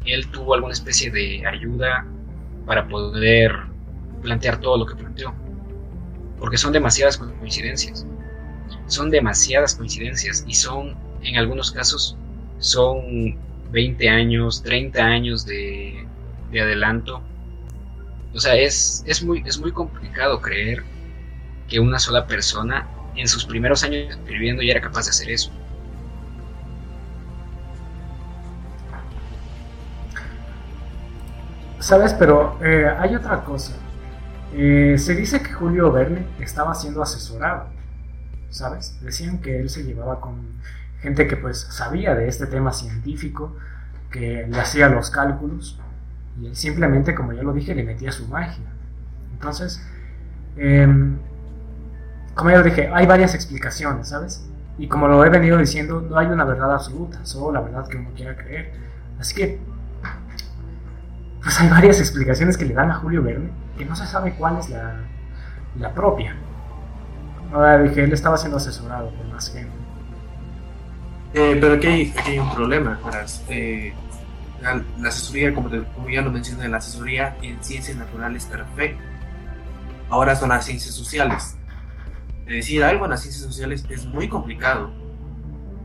él tuvo alguna especie de ayuda para poder plantear todo lo que planteó. Porque son demasiadas coincidencias. Son demasiadas coincidencias y son, en algunos casos, son 20 años, 30 años de, de adelanto. O sea, es, es, muy, es muy complicado creer que una sola persona en sus primeros años escribiendo ya era capaz de hacer eso. Sabes, pero eh, hay otra cosa. Eh, se dice que Julio Verne estaba siendo asesorado, ¿sabes? Decían que él se llevaba con gente que pues sabía de este tema científico, que le hacía los cálculos y él simplemente, como ya lo dije, le metía su magia. Entonces, em, como ya lo dije, hay varias explicaciones, ¿sabes? Y como lo he venido diciendo, no hay una verdad absoluta, solo la verdad que uno quiera creer. Así que, pues hay varias explicaciones que le dan a Julio Verne, que no se sabe cuál es la, la propia. Ahora dije, él estaba siendo asesorado por más gente. Eh, pero aquí hay, aquí hay, un problema, eh, la, asesoría, como, como, ya lo mencioné, la asesoría en ciencias naturales perfecta. Ahora son las ciencias sociales. De decir algo en las ciencias sociales es muy complicado.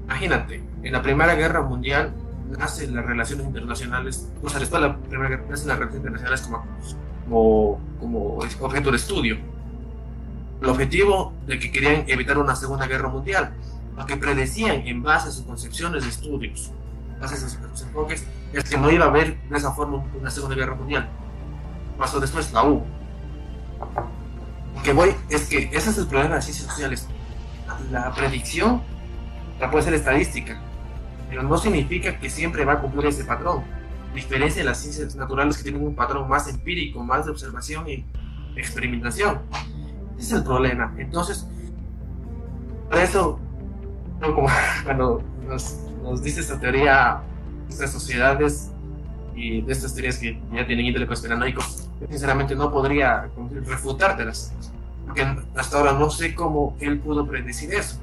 Imagínate, en la Primera Guerra Mundial nacen las relaciones internacionales, o sea, después de la Primera Guerra nacen las relaciones internacionales como, como, como objeto de estudio. El objetivo de que querían evitar una Segunda Guerra Mundial, lo que predecían en base a sus concepciones de estudios, en base a sus enfoques, es que no iba a haber de esa forma una Segunda Guerra Mundial. Pasó después la U. Que voy es que ese es el problema de las ciencias sociales. La predicción la puede ser estadística, pero no significa que siempre va a cumplir ese patrón. A diferencia de las ciencias naturales que tienen un patrón más empírico, más de observación y experimentación. Ese es el problema. Entonces, por eso, como cuando nos, nos dice esta teoría estas sociedades y de estas teorías que ya tienen índole conspiranoico, sinceramente no podría refutártelas. Porque hasta ahora no sé cómo él pudo predecir eso.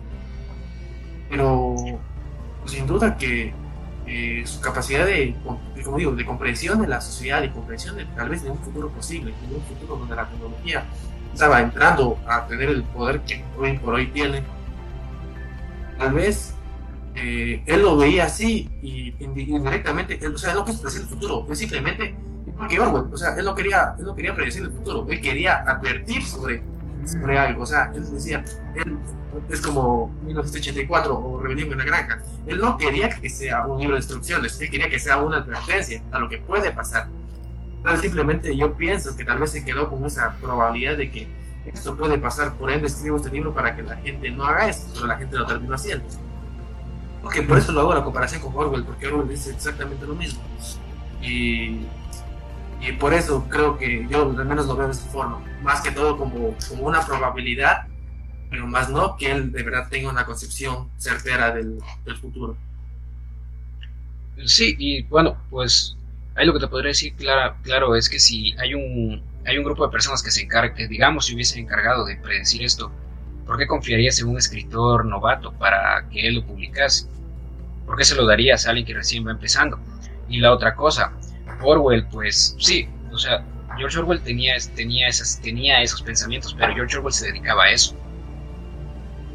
Pero pues, sin duda que eh, su capacidad de, como digo, de comprensión de la sociedad y comprensión de tal vez de un futuro posible, de un futuro donde la tecnología estaba entrando a tener el poder que hoy por hoy tiene, tal vez eh, él lo veía así y indirectamente, o sea, él no quiso predecir el futuro, es simplemente porque Orwell, o sea, él no quería, él no quería predecir el futuro, él quería advertir sobre, sobre algo, o sea, él decía, él es como 1984 o Rebelión en la Granja, él no quería que sea un libro de instrucciones, él quería que sea una advertencia a lo que puede pasar. Entonces simplemente yo pienso que tal vez se quedó con esa probabilidad de que esto puede pasar, por ende escribo este libro para que la gente no haga esto, pero la gente lo terminó haciendo. Porque por eso lo hago la comparación con Orwell, porque Orwell dice exactamente lo mismo. Y, y por eso creo que yo al menos lo veo de esa forma. Más que todo como, como una probabilidad, pero más no que él de verdad tenga una concepción certera del, futuro. Sí, y bueno, pues ahí lo que te podría decir claro, claro es que si hay un, hay un grupo de personas que se encarga, que digamos se hubiesen encargado de predecir esto, ¿por qué confiarías en un escritor novato para que él lo publicase? ¿Por qué se lo darías a alguien que recién va empezando? Y la otra cosa, Orwell, pues sí, o sea, George Orwell tenía, tenía, tenía esos pensamientos, pero George Orwell se dedicaba a eso.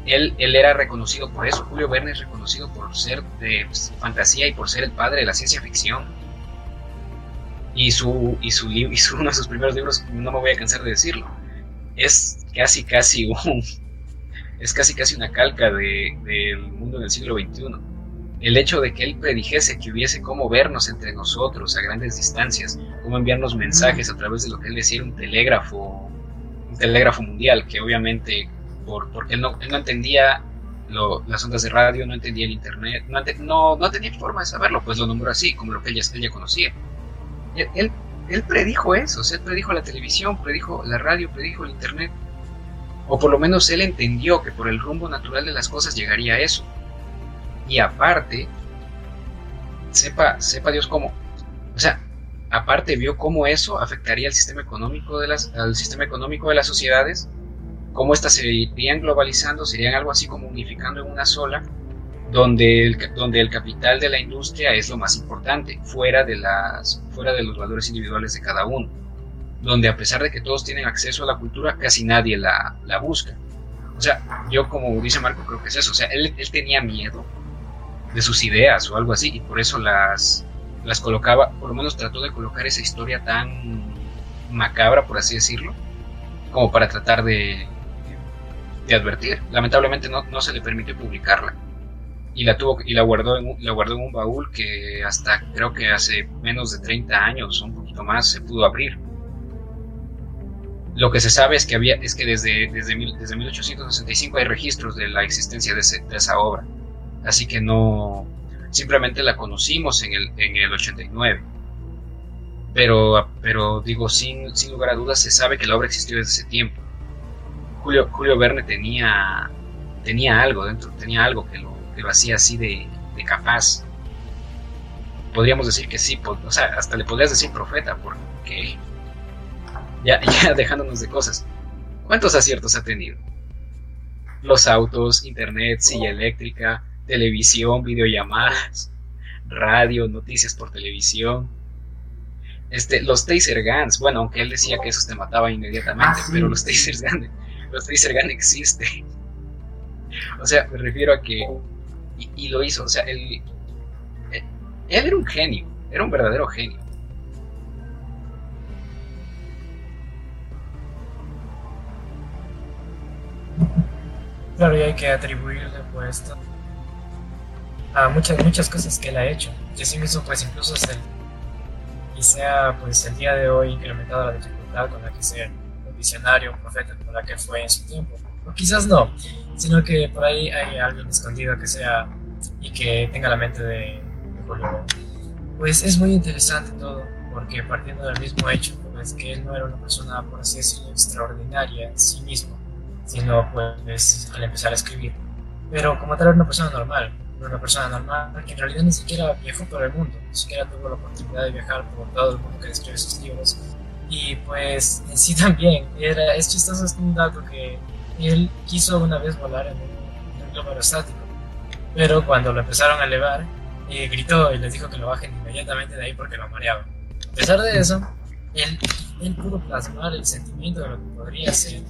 Él, él era reconocido por eso, Julio Verne es reconocido por ser de pues, fantasía y por ser el padre de la ciencia ficción. Y, su, y, su, y su, uno de sus primeros libros, no me voy a cansar de decirlo, es casi casi un, es casi casi una calca del de, mundo del siglo XXI el hecho de que él predijese que hubiese cómo vernos entre nosotros a grandes distancias, cómo enviarnos mensajes a través de lo que él decía un telégrafo, un telégrafo mundial, que obviamente, por, porque él no, él no entendía las ondas de radio, no entendía el internet, no, no, tenía forma de saberlo, pues lo nombró así, como lo que ella conocía. Él, él, predijo eso, o él predijo la televisión, predijo la radio, predijo el internet, o por lo menos él entendió que por el rumbo natural de las cosas llegaría a eso y aparte, sepa, sepa Dios cómo. O sea, aparte vio cómo eso afectaría al sistema económico de las, sistema económico de las sociedades, cómo éstas se irían globalizando, serían algo así como unificando en una sola, donde el, donde el capital de la industria es lo más importante, fuera de, las, fuera de los valores individuales de cada uno, donde a pesar de que todos tienen acceso a la cultura, casi nadie la, la busca. O sea, yo como dice Marco, creo que es eso, o sea, él, él tenía miedo de sus ideas o algo así, y por eso las, las colocaba, por lo menos trató de colocar esa historia tan macabra, por así decirlo, como para tratar de, de advertir. Lamentablemente no, no, se le permitió publicarla. Y la, tuvo, y la, guardó en, la guardó en un baúl que hasta creo que hace menos de 30 años un poquito más se pudo abrir. Lo que se sabe es que, había, es que desde, desde, desde 1865 hay registros de la existencia de esa obra así que no, simplemente la conocimos en el, en el 89. Pero, pero digo, sin, sin lugar a dudas, se sabe que la obra existió desde ese tiempo. Julio, Julio Verne tenía, tenía algo dentro, tenía algo que lo, que lo hacía así de, de capaz. Podríamos decir que sí, o sea, hasta le podrías decir profeta, porque ya, ya dejándonos de cosas, ¿cuántos aciertos ha tenido? Los autos, internet, silla eléctrica, televisión, videollamadas, radio, noticias por televisión. Este, los taser guns, bueno, aunque él decía que esos te mataban inmediatamente, ah, pero los taser guns, los taser guns existen. O sea, me refiero a que y, lo hizo, o sea, él, él era un genio, era un verdadero genio. Claro, y hay que atribuirle pues a muchas, muchas cosas que él ha hecho. Y así mismo, pues incluso hasta el, y sea pues el día de hoy incrementado la dificultad con la que sea un visionario, un profeta como la que fue en su tiempo. O quizás no, sino que por ahí hay alguien escondido que sea y que tenga la mente de, de Julio. Pues es muy interesante todo, porque partiendo del mismo hecho, pues que él no era una persona, por así decirlo, extraordinaria en sí mismo, sino pues al empezar a escribir. Pero como tal era una persona normal, una persona normal que en realidad ni siquiera viajó por el mundo, ni siquiera tuvo la oportunidad de viajar por todo el mundo que describe sus libros Y pues en sí también, era, es chistoso es un dato que él quiso una vez volar en un, globo aerostático, pero cuando lo empezaron a elevar, eh, gritó y les dijo que lo bajen inmediatamente de ahí porque lo mareaba. A pesar de eso, él, él pudo plasmar el sentimiento de lo que podría ser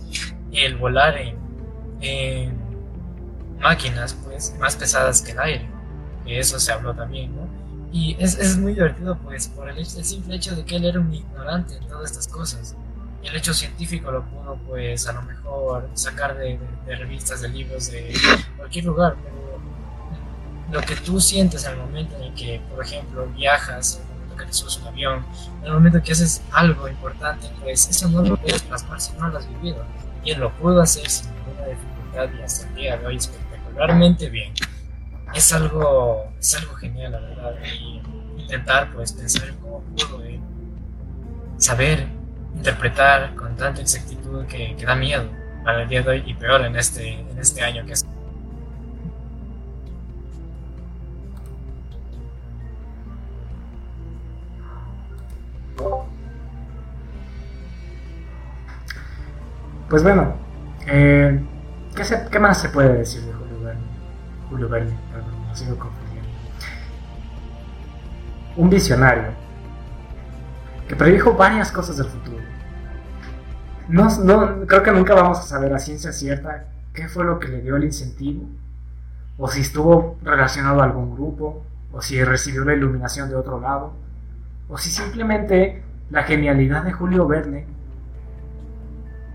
el volar en, en máquinas pues más pesadas que el aire, que eso se habló también, ¿no? Y es, es muy divertido, pues, por el, el, simple hecho de que él era un ignorante en todas estas cosas. Y el hecho científico lo pudo, pues, a lo mejor sacar de, de, de revistas, de libros, de cualquier lugar. Pero lo que tú sientes en el momento en el que, por ejemplo, viajas, que te subes un avión, en el momento que haces algo importante, pues, eso no lo puedes plasmar si no lo has vivido. Y él lo pudo hacer sin ninguna dificultad y hasta el día de hoy espectacularmente bien es algo, es algo genial, la verdad. Y intentar pues pensar en cómo pudo eh, saber interpretar con tanta exactitud que, da miedo para el día de hoy y peor en este, en este año que es. Pues bueno, eh, ¿qué, ¿qué más se puede decir de Julio Verne? Perdón, me sigo confundiendo. Un visionario que predijo varias cosas del futuro. No, no, creo que nunca vamos a saber a ciencia cierta qué fue lo que le dio el incentivo, o si estuvo relacionado a algún grupo, o si recibió la iluminación de otro lado, o si simplemente la genialidad de Julio Verne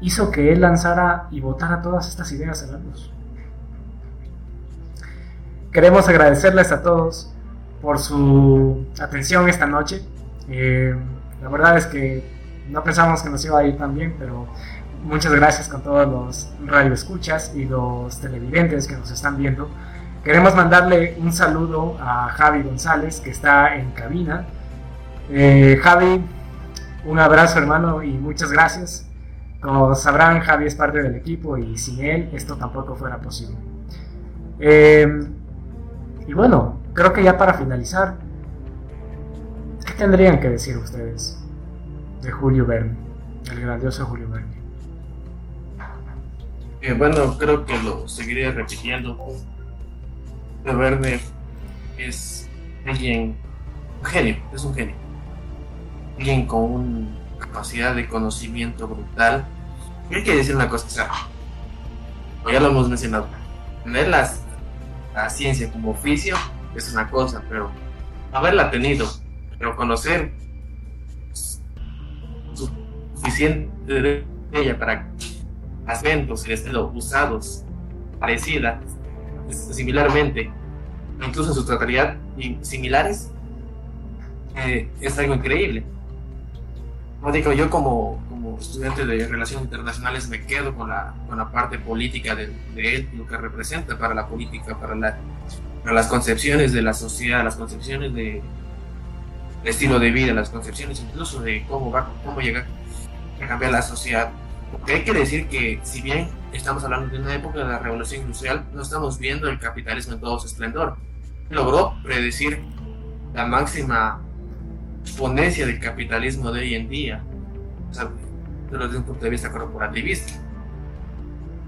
hizo que él lanzara y votara todas estas ideas a la luz. Queremos agradecerles a todos por su atención esta noche. Eh, la verdad es que no pensamos que nos iba a ir tan bien, pero muchas gracias con todos los radioescuchas y los televidentes que nos están viendo. Queremos mandarle un saludo a Javi González, que está en cabina. Eh, Javi, un abrazo hermano y muchas gracias. Como sabrán, Javi es parte del equipo y sin él esto tampoco fuera posible. Eh, y bueno, creo que ya para finalizar, ¿qué tendrían que decir ustedes de Julio Verne, el grandioso Julio Verne? Eh, bueno, creo que lo seguiré repitiendo. Julio Verne es alguien, un genio, es un genio. Alguien con una capacidad de conocimiento brutal. Y hay que decir una cosa, o ya lo hemos mencionado, tener las la ciencia como oficio es una cosa, pero haberla tenido, pero conocer suficiente de ella para acentos y estilo usados parecidas, similarmente, incluso en su totalidad similares, eh, es algo increíble. No digo, yo como, estudiante de Relaciones Internacionales me quedo con la, con la parte política de, de, él, lo que representa para la política, para, la, para las concepciones de la sociedad, las concepciones de, de estilo de vida, las concepciones incluso de cómo va, cómo llegar a cambiar la sociedad. Porque hay que decir que si bien estamos hablando de una época de la revolución industrial, no estamos viendo el capitalismo en todo su esplendor. Logró predecir la máxima exponencia del capitalismo de hoy en día, o sea, desde un punto de vista corporativista.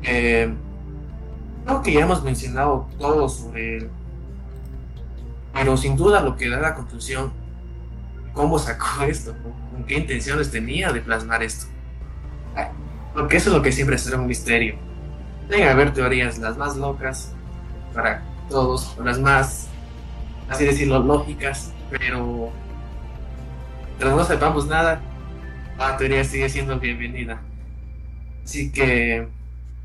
Eh, creo que ya hemos mencionado todo sobre él, pero sin duda lo que da la conclusión, cómo sacó esto, con qué intenciones tenía de plasmar esto. Porque eso es lo que siempre será un misterio. Deben haber teorías las más locas para todos, las más, así decirlo, lógicas, pero mientras no sepamos nada, la teoría sigue siendo bienvenida. Así que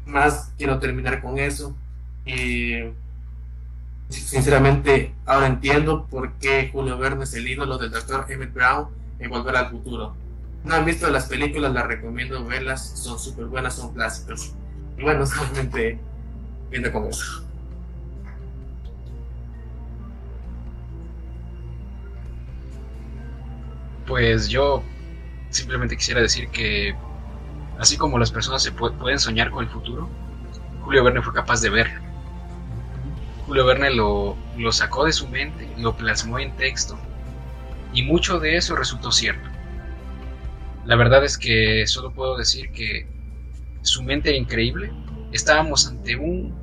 más quiero terminar con eso. Y sinceramente ahora entiendo por qué Julio Verne es el ídolo del doctor Emmett Brown en Volver al Futuro. No han visto las películas, las recomiendo verlas, son súper buenas, son clásicos. Y bueno, solamente viendo con eso. Pues yo simplemente quisiera decir que así como las personas se pu pueden soñar con el futuro, Julio Verne fue capaz de verlo. Julio Verne lo, lo, sacó de su mente, lo plasmó en texto y mucho de eso resultó cierto. La verdad es que solo puedo decir que su mente era increíble. Estábamos ante un,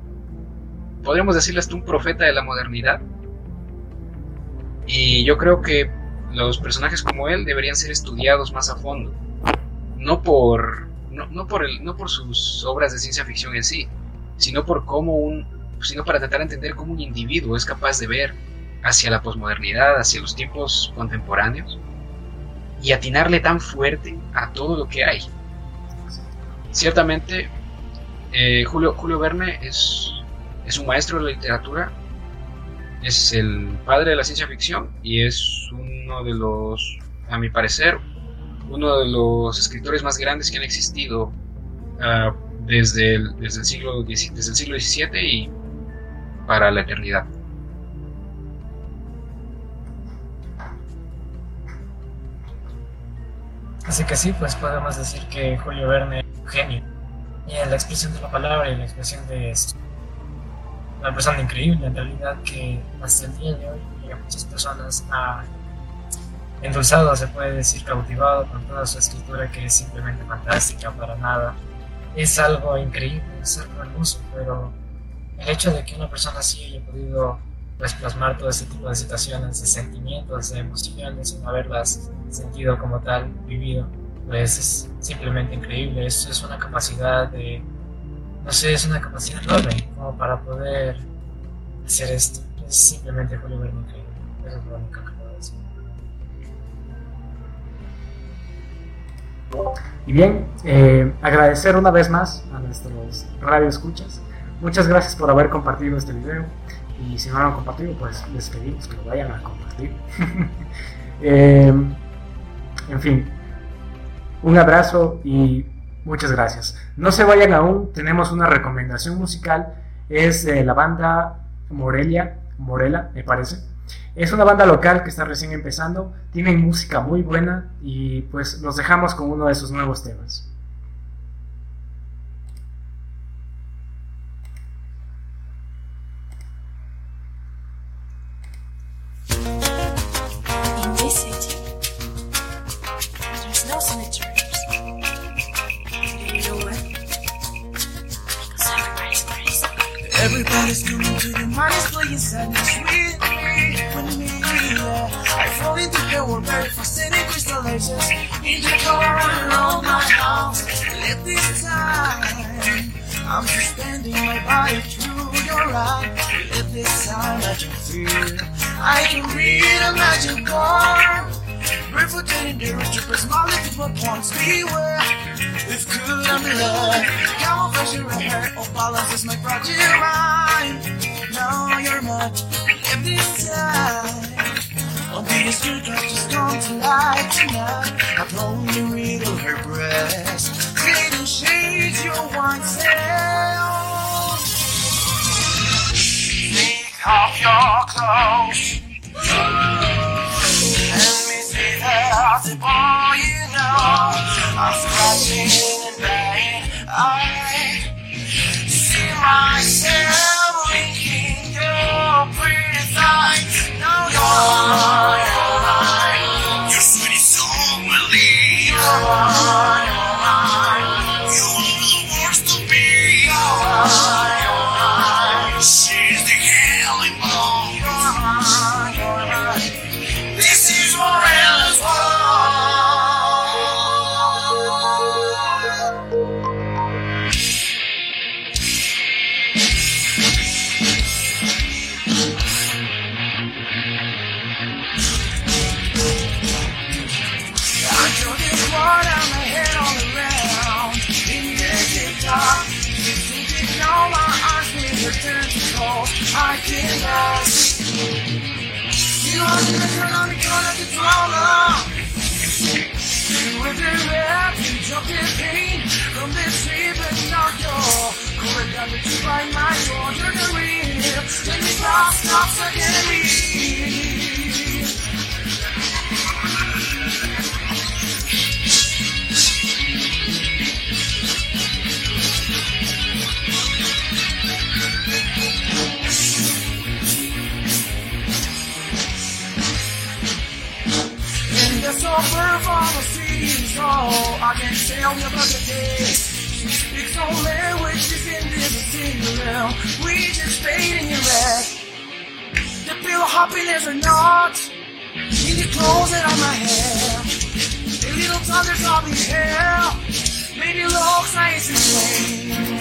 podríamos decirle hasta un profeta de la modernidad. Y yo creo que los personajes como él deberían ser estudiados más a fondo. No por, no, por, el, no por sus obras de ciencia ficción en sí, sino por cómo un, sino para tratar de entender cómo un individuo es capaz de ver hacia la posmodernidad, hacia los tiempos contemporáneos y atinarle tan fuerte a todo lo que hay. Ciertamente, eh, Julio, Julio Verne es, es un maestro de la literatura, es el padre de la ciencia ficción y es uno de los, a mi parecer, uno de los escritores más grandes que han existido uh, desde, el, desde, el siglo, desde XVII y para la eternidad. Así que sí, pues podemos decir que Julio Verne es un genio. Y en la expresión de la palabra y la expresión de esto, una persona increíble en realidad que hasta el día de hoy muchas personas ha endulzado, se puede decir, cautivado con toda su escritura que es simplemente fantástica, para nada. Es algo increíble, es algo hermoso, pero el hecho de que una persona así haya podido pues, plasmar todo ese tipo de situaciones, de sentimientos, de emociones, sin haberlas sentido como tal, vivido, pues es simplemente increíble. Eso es una capacidad de, no sé, es una capacidad enorme como para poder hacer esto. Es simplemente Verne increíble. Eso es lo único que puedo decir. Y bien, eh, agradecer una vez más a nuestros radio escuchas. Muchas gracias por haber compartido este video. Y si no lo han compartido, pues les pedimos que lo vayan a compartir. eh, en fin, un abrazo y muchas gracias. No se vayan aún, tenemos una recomendación musical, es de la banda Morelia, Morela, me parece. Es una banda local que está recién empezando, tienen música muy buena y pues los dejamos con uno de sus nuevos temas. star starts again. It's all bird the seas, oh, I can't tell you about the day. It's only which is in this single now. We just fade in your red. The pill happiness or not. In the clothes that on my hair. The little thunders of in hell. Maybe looks nice and plain.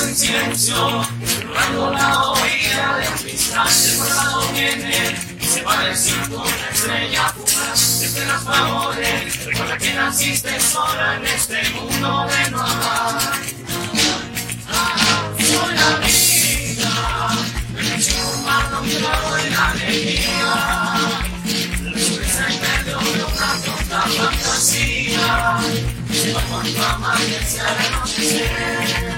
en silencio, la oída de un instante pasado viene, se vale sin una estrella fugaz. Esperas favores, recuerda que naciste sola en este mundo de no amar. Fue la vida, me quiso fumando un clavo en la alegría. La sorpresa en medio de una tonta fantasía. Se va por tu amanecer, no sé.